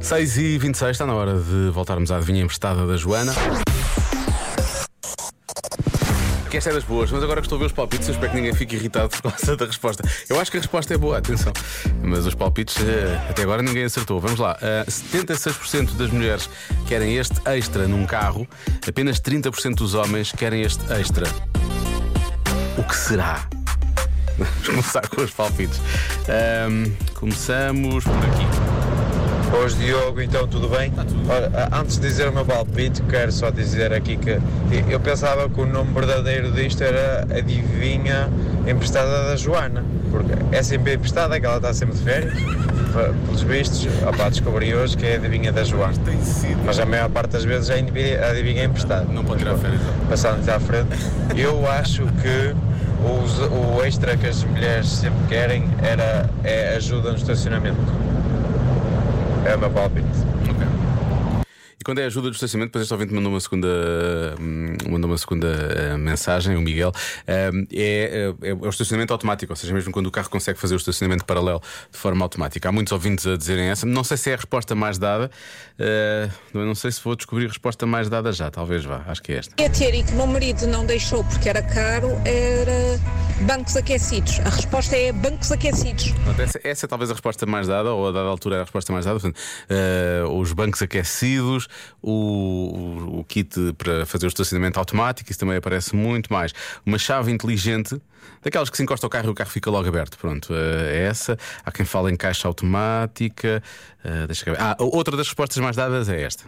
6 e 26 está na hora de voltarmos à adivinha emprestada da Joana. Que esta é das boas, mas agora que estou a ver os palpites, eu espero que ninguém fique irritado por causa da resposta. Eu acho que a resposta é boa, atenção. Mas os palpites, eh, até agora ninguém acertou. Vamos lá. Eh, 76% das mulheres querem este extra num carro, apenas 30% dos homens querem este extra. O que será? Vamos começar com os palpites. Começamos por aqui. Hoje Diogo, então tudo bem? Ora, a- antes de dizer o meu palpite, quero só dizer aqui que eu pensava que o nome verdadeiro disto era Adivinha Emprestada da Joana, porque é sempre emprestada, que ela está sempre de férias. Pe- Pelos vistos, opá, descobri hoje que é Adivinha da Joana. Tem sido. Mas a maior parte das vezes é indivi- Adivinha Emprestada. Não pode tirar férias. Passando à frente, eu acho que os- o extra que as mulheres sempre querem era, é ajuda no estacionamento. É o meu palpite. Ok. E quando é ajuda do estacionamento, depois este ouvinte mandou uma segunda, hum, mandou uma segunda eh, mensagem, o Miguel. hum, é, é, é o estacionamento automático, ou seja, mesmo quando o carro consegue fazer o estacionamento paralelo de forma automática. Há muitos ouvintes a dizerem essa. Não sei se é a resposta mais dada. eh, não sei se vou descobrir a resposta mais dada já. Talvez vá. Acho que é esta. A ter e que o meu marido não deixou porque era caro era bancos aquecidos. A resposta é bancos aquecidos. Essa, essa é talvez a resposta mais dada, ou a dada altura era a resposta mais dada. Portanto, eh, os bancos aquecidos, o, o- o kit para fazer o estacionamento automático, isso também aparece muito mais. Uma chave inteligente, daquelas que se encosta ao carro e o carro fica logo aberto. Pronto, eh, é essa. Há quem fala em caixa automática. eh, deixa eu ver. Ah, outra das respostas mais dadas é esta.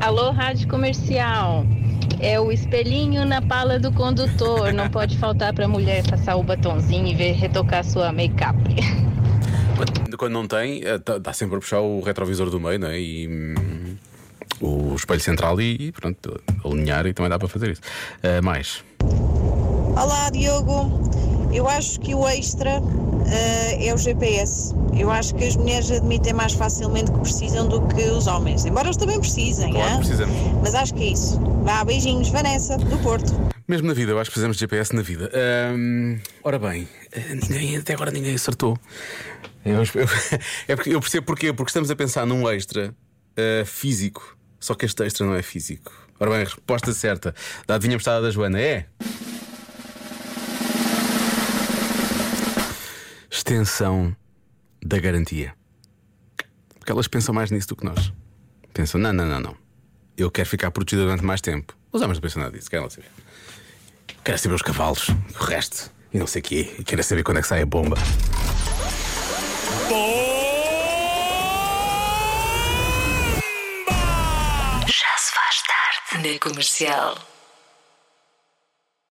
Alô, rádio comercial. É o espelhinho na pala do condutor. Não pode faltar para a mulher passar o batonzinho e ver retocar sua make-up. Quando- não tem, eh, dá dá sempre a puxar o retrovisor do meio, não é? E. hum, o espelho central e, pronto, alinhar e também dá para fazer isso. Eh, mais. Olá, Diogo. Eu acho que o extra é o GPS. Eu acho que as mulheres admitem mais facilmente que precisam do que os homens. Embora eles também precisem, Claro, precisamos. mas acho que é isso. Vá, beijinhos, Vanessa, do Porto. Mesmo na vida, eu acho que precisamos de GPS na vida. Ora bem, eh, ninguém, até agora ninguém acertou. Eu, eu- é porque eu percebo porquê, porque estamos a pensar num extra eh, físico, só que este extra não é físico. Ora bem, a resposta certa da adivinha prestada da Joana é. Extensão da garantia. Porque elas pensam mais nisso do que nós. Pensam, não, não, não, não. Eu quero ficar protegida durante mais tempo. Os homens não pensam nada disso, querem lá saber. Quero saber os cavalos, o resto, e não sei o quê. E quero saber quando é que sai a bomba. Já se faz tarde na comercial.